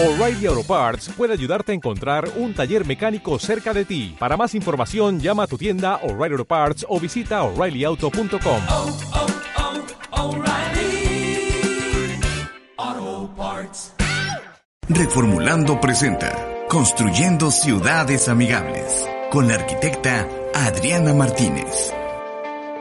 O'Reilly Auto Parts puede ayudarte a encontrar un taller mecánico cerca de ti. Para más información, llama a tu tienda O'Reilly Auto Parts o visita oreillyauto.com. Oh, oh, oh, O'Reilly Auto Parts. Reformulando presenta Construyendo ciudades amigables con la arquitecta Adriana Martínez.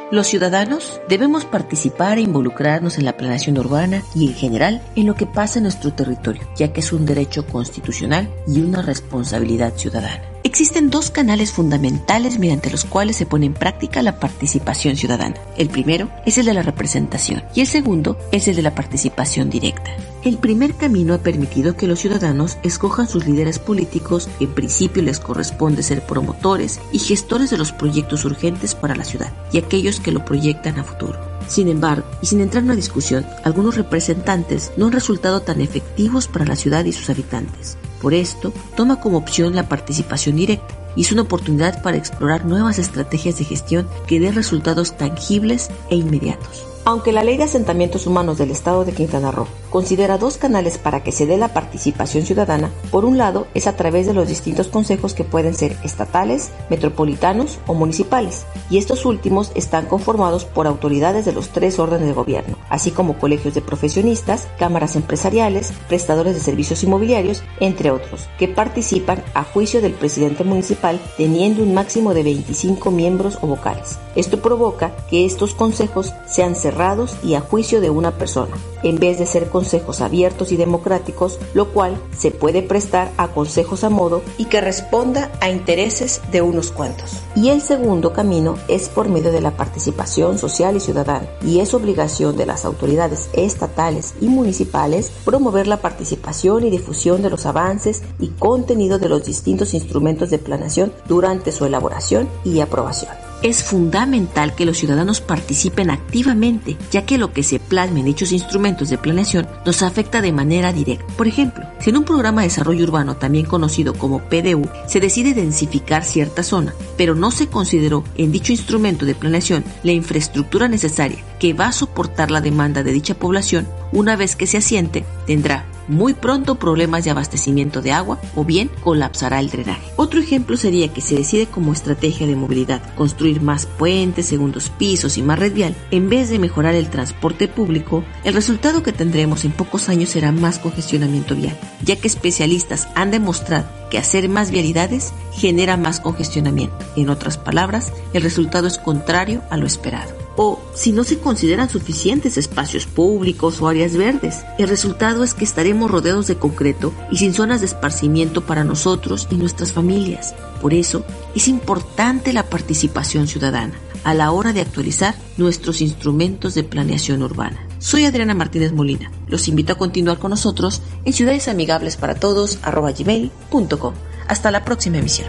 Los ciudadanos debemos participar e involucrarnos en la planeación urbana y en general en lo que pasa en nuestro territorio, ya que es un derecho constitucional y una responsabilidad ciudadana. Existen dos canales fundamentales mediante los cuales se pone en práctica la participación ciudadana. El primero es el de la representación y el segundo es el de la participación directa. El primer camino ha permitido que los ciudadanos escojan sus líderes políticos, en principio les corresponde ser promotores y gestores de los proyectos urgentes para la ciudad y aquellos que lo proyectan a futuro. Sin embargo, y sin entrar en una discusión, algunos representantes no han resultado tan efectivos para la ciudad y sus habitantes. Por esto, toma como opción la participación directa y es una oportunidad para explorar nuevas estrategias de gestión que den resultados tangibles e inmediatos. Aunque la Ley de Asentamientos Humanos del Estado de Quintana Roo considera dos canales para que se dé la participación ciudadana, por un lado es a través de los distintos consejos que pueden ser estatales, metropolitanos o municipales, y estos últimos están conformados por autoridades de los tres órdenes de gobierno, así como colegios de profesionistas, cámaras empresariales, prestadores de servicios inmobiliarios, entre otros, que participan a juicio del presidente municipal teniendo un máximo de 25 miembros o vocales. Esto provoca que estos consejos sean cerrados y a juicio de una persona, en vez de ser consejos abiertos y democráticos, lo cual se puede prestar a consejos a modo y que responda a intereses de unos cuantos. Y el segundo camino es por medio de la participación social y ciudadana, y es obligación de las autoridades estatales y municipales promover la participación y difusión de los avances y contenido de los distintos instrumentos de planeación durante su elaboración y aprobación. Es fundamental que los ciudadanos participen activamente, ya que lo que se plasma en dichos instrumentos de planeación nos afecta de manera directa. Por ejemplo, si en un programa de desarrollo urbano, también conocido como PDU, se decide densificar cierta zona, pero no se consideró en dicho instrumento de planeación la infraestructura necesaria que va a soportar la demanda de dicha población, una vez que se asiente, tendrá muy pronto problemas de abastecimiento de agua o bien colapsará el drenaje. Otro ejemplo sería que se decide como estrategia de movilidad construir más puentes, segundos pisos y más red vial, en vez de mejorar el transporte público, el resultado que tendremos en pocos años será más congestionamiento vial, ya que especialistas han demostrado que hacer más vialidades genera más congestionamiento. En otras palabras, el resultado es contrario a lo esperado si no se consideran suficientes espacios públicos o áreas verdes. El resultado es que estaremos rodeados de concreto y sin zonas de esparcimiento para nosotros y nuestras familias. Por eso es importante la participación ciudadana a la hora de actualizar nuestros instrumentos de planeación urbana. Soy Adriana Martínez Molina. Los invito a continuar con nosotros en Ciudades Amigables para Todos Hasta la próxima emisión.